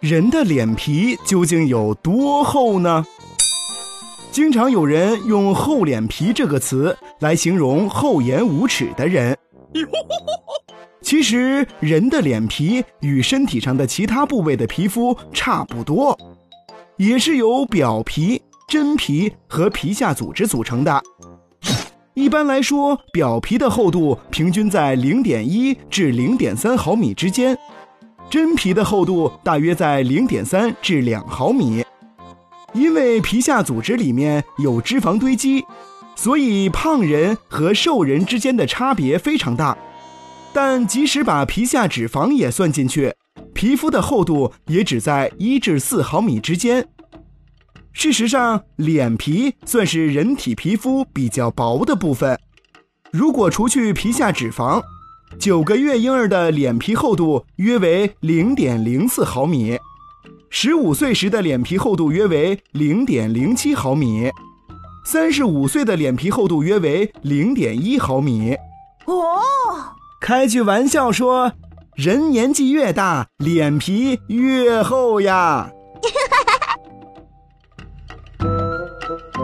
人的脸皮究竟有多厚呢？经常有人用“厚脸皮”这个词来形容厚颜无耻的人。其实，人的脸皮与身体上的其他部位的皮肤差不多，也是由表皮、真皮和皮下组织组成的。一般来说，表皮的厚度平均在零点一至零点三毫米之间。真皮的厚度大约在零点三至两毫米，因为皮下组织里面有脂肪堆积，所以胖人和瘦人之间的差别非常大。但即使把皮下脂肪也算进去，皮肤的厚度也只在一至四毫米之间。事实上，脸皮算是人体皮肤比较薄的部分，如果除去皮下脂肪。九个月婴儿的脸皮厚度约为零点零四毫米，十五岁时的脸皮厚度约为零点零七毫米，三十五岁的脸皮厚度约为零点一毫米。哦，开句玩笑说，人年纪越大，脸皮越厚呀。Thank you.